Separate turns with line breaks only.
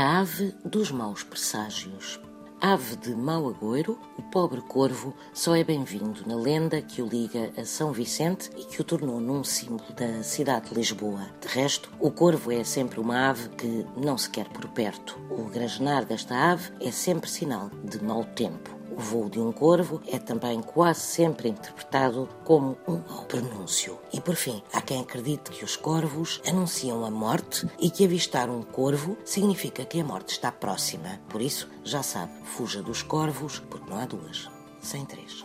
ave dos maus presságios. Ave de mau agouro, o pobre corvo só é bem-vindo na lenda que o liga a São Vicente e que o tornou num símbolo da cidade de Lisboa. De resto, o corvo é sempre uma ave que não se quer por perto. O grajenar desta ave é sempre sinal de mau tempo. O voo de um corvo é também quase sempre interpretado como um mau pronúncio. E por fim, há quem acredite que os corvos anunciam a morte e que avistar um corvo significa que a morte está próxima. Por isso, já sabe, fuja dos corvos, porque não há duas, sem três.